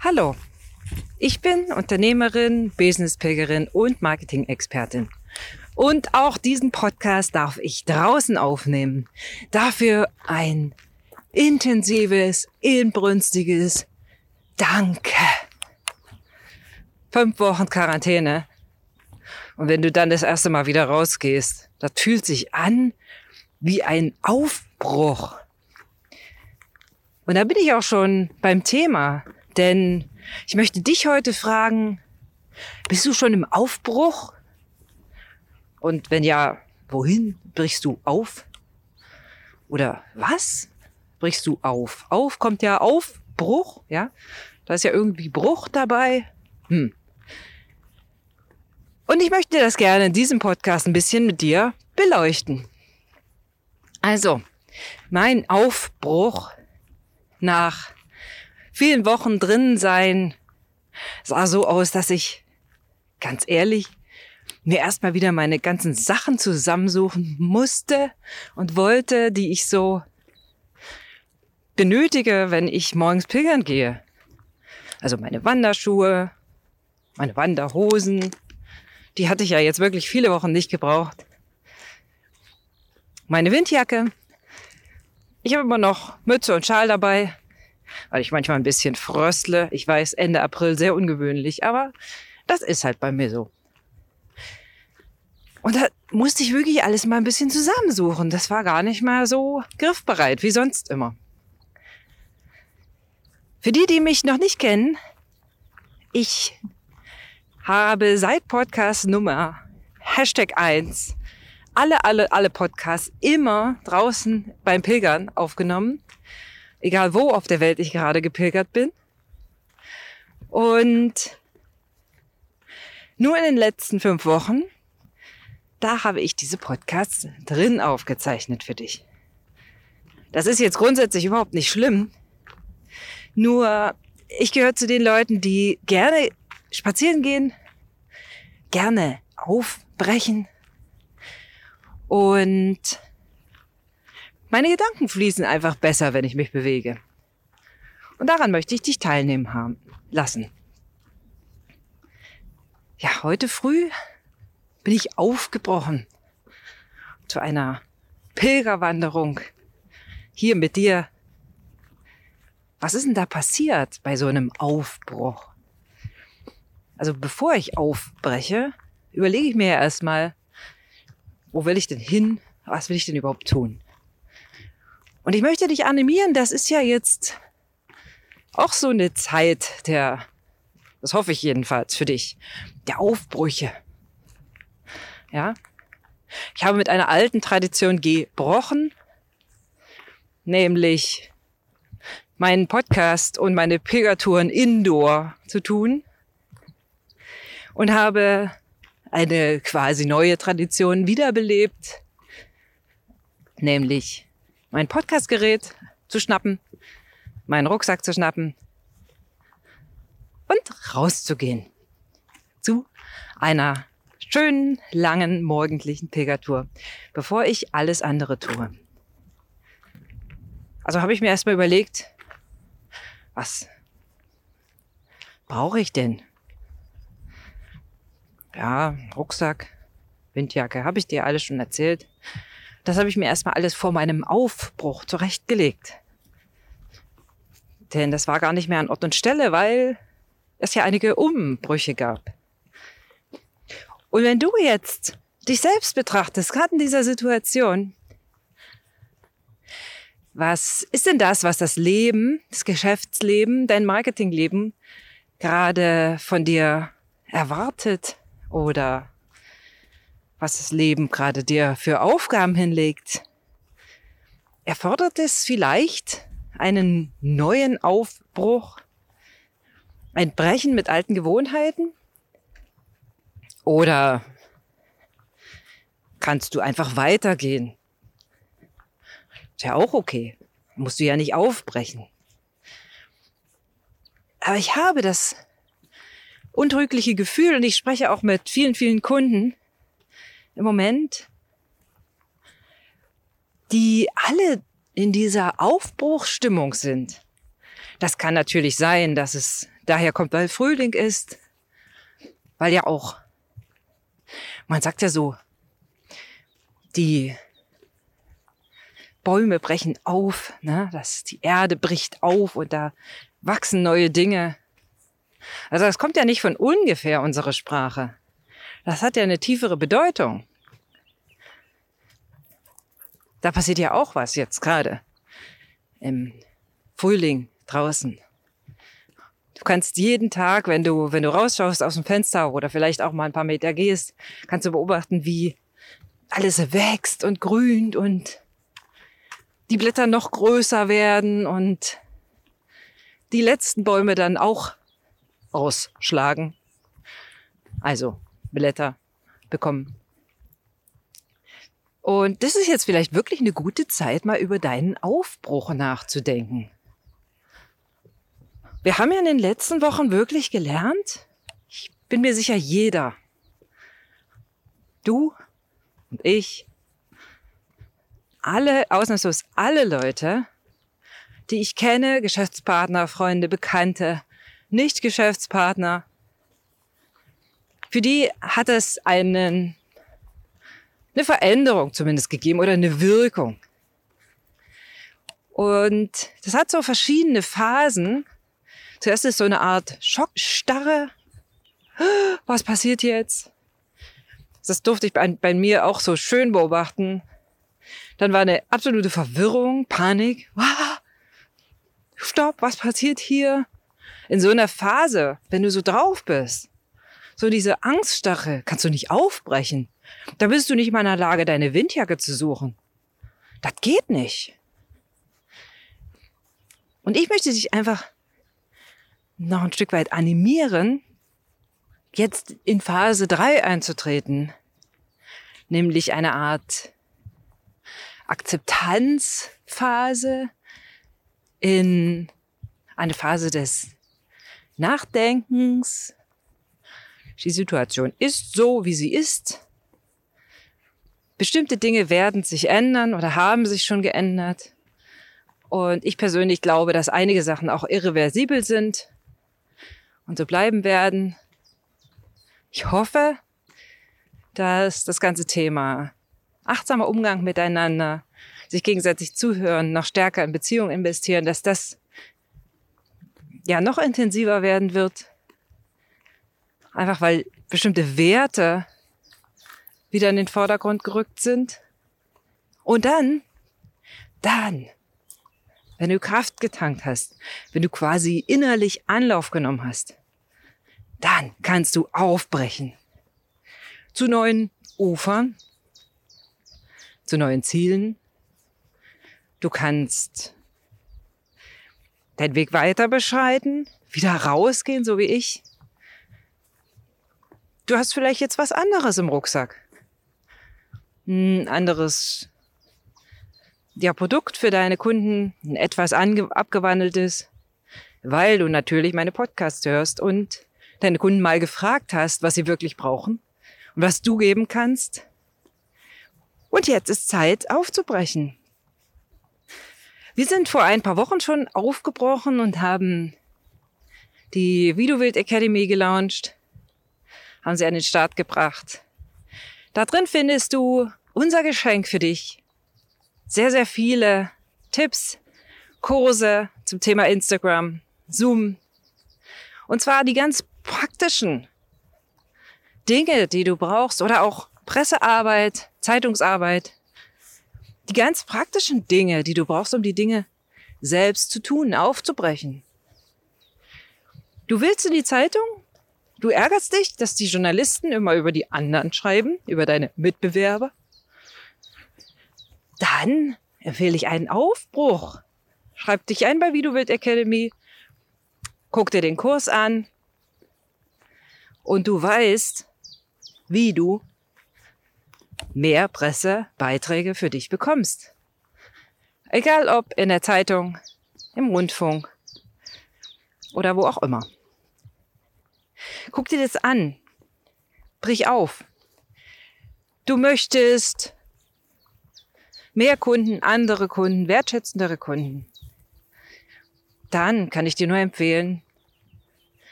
Hallo, ich bin Unternehmerin, Businesspilgerin und Marketing-Expertin. Und auch diesen Podcast darf ich draußen aufnehmen. Dafür ein intensives, inbrünstiges Danke. Fünf Wochen Quarantäne. Und wenn du dann das erste Mal wieder rausgehst, das fühlt sich an wie ein Aufbruch. Und da bin ich auch schon beim Thema, denn ich möchte dich heute fragen, bist du schon im Aufbruch? Und wenn ja, wohin brichst du auf? Oder was brichst du auf? Auf kommt ja Aufbruch, ja? Da ist ja irgendwie Bruch dabei. Hm. Und ich möchte das gerne in diesem Podcast ein bisschen mit dir beleuchten. Also, mein Aufbruch nach vielen Wochen drin sein sah so aus, dass ich ganz ehrlich mir erstmal wieder meine ganzen Sachen zusammensuchen musste und wollte, die ich so benötige, wenn ich morgens pilgern gehe. Also meine Wanderschuhe, meine Wanderhosen, die hatte ich ja jetzt wirklich viele Wochen nicht gebraucht. Meine Windjacke. Ich habe immer noch Mütze und Schal dabei, weil ich manchmal ein bisschen fröstle. Ich weiß, Ende April sehr ungewöhnlich, aber das ist halt bei mir so. Und da musste ich wirklich alles mal ein bisschen zusammensuchen. Das war gar nicht mal so griffbereit wie sonst immer. Für die, die mich noch nicht kennen, ich habe seit Podcast Nummer Hashtag 1 alle, alle, alle Podcasts immer draußen beim Pilgern aufgenommen. Egal wo auf der Welt ich gerade gepilgert bin. Und nur in den letzten fünf Wochen, da habe ich diese Podcasts drin aufgezeichnet für dich. Das ist jetzt grundsätzlich überhaupt nicht schlimm. Nur ich gehöre zu den Leuten, die gerne spazieren gehen, gerne aufbrechen und meine Gedanken fließen einfach besser, wenn ich mich bewege. Und daran möchte ich dich teilnehmen haben lassen. Ja, heute früh bin ich aufgebrochen zu einer Pilgerwanderung hier mit dir. Was ist denn da passiert bei so einem Aufbruch? Also bevor ich aufbreche, überlege ich mir ja erstmal, wo will ich denn hin? Was will ich denn überhaupt tun? Und ich möchte dich animieren, das ist ja jetzt auch so eine Zeit der das hoffe ich jedenfalls für dich. Der Aufbrüche. Ja. Ich habe mit einer alten Tradition gebrochen, nämlich meinen Podcast und meine Pilgertouren indoor zu tun und habe eine quasi neue Tradition wiederbelebt, nämlich mein Podcastgerät zu schnappen, meinen Rucksack zu schnappen und rauszugehen zu einer schönen, langen, morgendlichen Pilgertour, bevor ich alles andere tue. Also habe ich mir erstmal überlegt, was brauche ich denn? Ja, Rucksack, Windjacke, habe ich dir alles schon erzählt. Das habe ich mir erstmal alles vor meinem Aufbruch zurechtgelegt. Denn das war gar nicht mehr an Ort und Stelle, weil es ja einige Umbrüche gab. Und wenn du jetzt dich selbst betrachtest, gerade in dieser Situation, was ist denn das, was das Leben, das Geschäftsleben, dein Marketingleben gerade von dir erwartet oder was das Leben gerade dir für Aufgaben hinlegt? Erfordert es vielleicht einen neuen Aufbruch ein Brechen mit alten Gewohnheiten? Oder kannst du einfach weitergehen? Ist ja auch okay. Musst du ja nicht aufbrechen. Aber ich habe das untrügliche Gefühl und ich spreche auch mit vielen, vielen Kunden im Moment, die alle in dieser Aufbruchstimmung sind. Das kann natürlich sein, dass es daher kommt, weil Frühling ist, weil ja auch, man sagt ja so, die Bäume brechen auf, ne? dass die Erde bricht auf und da wachsen neue Dinge. Also das kommt ja nicht von ungefähr, unsere Sprache. Das hat ja eine tiefere Bedeutung. Da passiert ja auch was jetzt gerade im Frühling draußen. Du kannst jeden Tag, wenn du, wenn du rausschaust aus dem Fenster oder vielleicht auch mal ein paar Meter gehst, kannst du beobachten, wie alles wächst und grünt und die Blätter noch größer werden und die letzten Bäume dann auch ausschlagen. Also Blätter bekommen. Und das ist jetzt vielleicht wirklich eine gute Zeit, mal über deinen Aufbruch nachzudenken. Wir haben ja in den letzten Wochen wirklich gelernt, ich bin mir sicher, jeder, du und ich, alle, ausnahmslos alle Leute, die ich kenne, Geschäftspartner, Freunde, Bekannte, Nicht-Geschäftspartner, für die hat es einen, eine Veränderung zumindest gegeben oder eine Wirkung. Und das hat so verschiedene Phasen. Zuerst ist so eine Art Schockstarre. Was passiert jetzt? Das durfte ich bei, bei mir auch so schön beobachten. Dann war eine absolute Verwirrung, Panik. Stopp, was passiert hier? In so einer Phase, wenn du so drauf bist, so diese Angststache, kannst du nicht aufbrechen. Da bist du nicht mal in der Lage, deine Windjacke zu suchen. Das geht nicht. Und ich möchte dich einfach noch ein Stück weit animieren, jetzt in Phase 3 einzutreten, nämlich eine Art Akzeptanzphase, in eine Phase des Nachdenkens. Die Situation ist so, wie sie ist. Bestimmte Dinge werden sich ändern oder haben sich schon geändert. Und ich persönlich glaube, dass einige Sachen auch irreversibel sind und so bleiben werden. Ich hoffe, dass das ganze Thema achtsamer Umgang miteinander, sich gegenseitig zuhören, noch stärker in Beziehungen investieren, dass das ja noch intensiver werden wird. Einfach weil bestimmte Werte wieder in den Vordergrund gerückt sind. Und dann, dann, wenn du Kraft getankt hast, wenn du quasi innerlich Anlauf genommen hast, dann kannst du aufbrechen zu neuen Ufern, zu neuen Zielen. Du kannst deinen Weg weiter beschreiten, wieder rausgehen, so wie ich. Du hast vielleicht jetzt was anderes im Rucksack. Ein anderes ja, Produkt für deine Kunden, ein etwas abgewandeltes, weil du natürlich meine Podcasts hörst und deine Kunden mal gefragt hast, was sie wirklich brauchen und was du geben kannst. Und jetzt ist Zeit aufzubrechen. Wir sind vor ein paar Wochen schon aufgebrochen und haben die Widowild Academy gelauncht, haben sie an den Start gebracht. Da drin findest du unser Geschenk für dich. Sehr, sehr viele Tipps, Kurse zum Thema Instagram, Zoom. Und zwar die ganz praktischen Dinge, die du brauchst oder auch Pressearbeit, Zeitungsarbeit, die ganz praktischen Dinge, die du brauchst, um die Dinge selbst zu tun, aufzubrechen. Du willst in die Zeitung? Du ärgerst dich, dass die Journalisten immer über die anderen schreiben, über deine Mitbewerber? Dann empfehle ich einen Aufbruch. Schreib dich ein bei Widowild Academy, guck dir den Kurs an und du weißt, wie du mehr Pressebeiträge für dich bekommst. Egal ob in der Zeitung, im Rundfunk oder wo auch immer. Guck dir das an. Brich auf. Du möchtest mehr Kunden, andere Kunden, wertschätzendere Kunden. Dann kann ich dir nur empfehlen,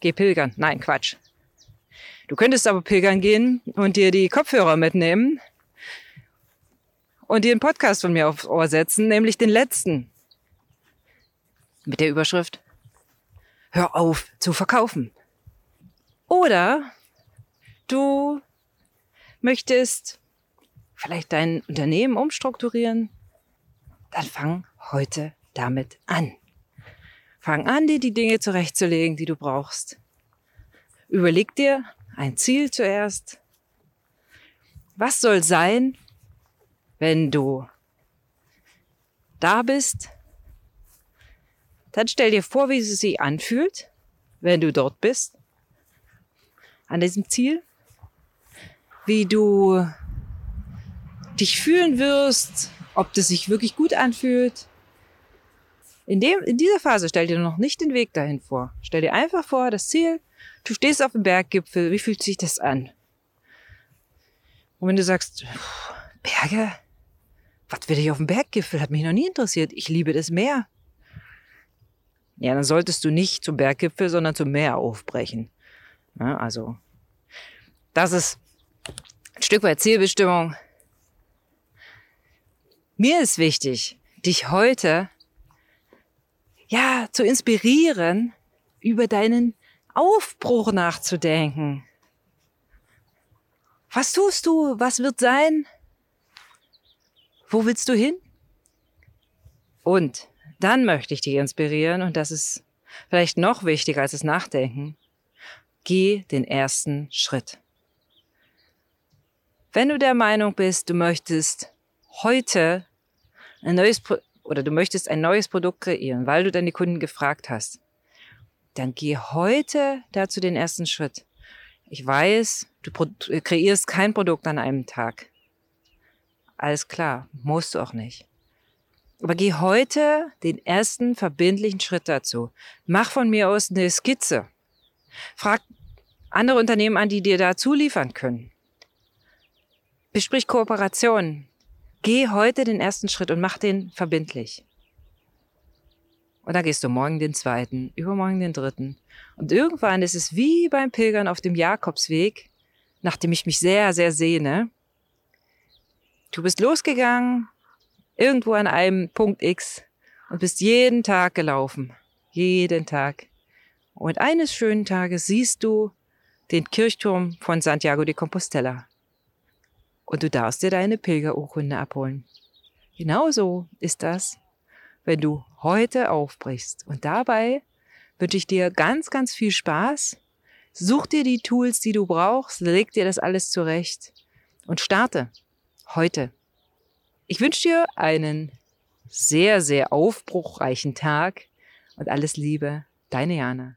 geh pilgern. Nein, Quatsch. Du könntest aber pilgern gehen und dir die Kopfhörer mitnehmen und dir einen Podcast von mir aufs Ohr setzen, nämlich den letzten. Mit der Überschrift Hör auf zu verkaufen. Oder du möchtest vielleicht dein Unternehmen umstrukturieren, dann fang heute damit an. Fang an, dir die Dinge zurechtzulegen, die du brauchst. Überleg dir ein Ziel zuerst. Was soll sein, wenn du da bist? Dann stell dir vor, wie es sich anfühlt, wenn du dort bist, an diesem Ziel, wie du dich fühlen wirst, ob das sich wirklich gut anfühlt. In, dem, in dieser Phase stell dir noch nicht den Weg dahin vor. Stell dir einfach vor, das Ziel, du stehst auf dem Berggipfel, wie fühlt sich das an? Und wenn du sagst, Berge? Was will ich auf dem Berggipfel? Hat mich noch nie interessiert. Ich liebe das Meer. Ja, dann solltest du nicht zum Berggipfel, sondern zum Meer aufbrechen. Ja, also, das ist ein Stück weit Zielbestimmung. Mir ist wichtig, dich heute ja zu inspirieren, über deinen Aufbruch nachzudenken. Was tust du? Was wird sein? Wo willst du hin? Und dann möchte ich dich inspirieren, und das ist vielleicht noch wichtiger als das Nachdenken, geh den ersten Schritt. Wenn du der Meinung bist, du möchtest heute ein neues Pro oder du möchtest ein neues Produkt kreieren, weil du deine Kunden gefragt hast, dann geh heute dazu den ersten Schritt. Ich weiß, du kreierst kein Produkt an einem Tag. Alles klar, musst du auch nicht. Aber geh heute den ersten verbindlichen Schritt dazu. Mach von mir aus eine Skizze. Frag andere Unternehmen an, die dir dazu liefern können. Besprich Kooperationen. Geh heute den ersten Schritt und mach den verbindlich. Und dann gehst du morgen den zweiten, übermorgen den dritten. Und irgendwann ist es wie beim Pilgern auf dem Jakobsweg, nach dem ich mich sehr, sehr sehne. Du bist losgegangen, irgendwo an einem Punkt X und bist jeden Tag gelaufen. Jeden Tag. Und eines schönen Tages siehst du den Kirchturm von Santiago de Compostela. Und du darfst dir deine Pilgerurkunde abholen. Genauso ist das wenn du heute aufbrichst. Und dabei wünsche ich dir ganz, ganz viel Spaß. Such dir die Tools, die du brauchst, leg dir das alles zurecht und starte heute. Ich wünsche dir einen sehr, sehr aufbruchreichen Tag und alles Liebe, deine Jana.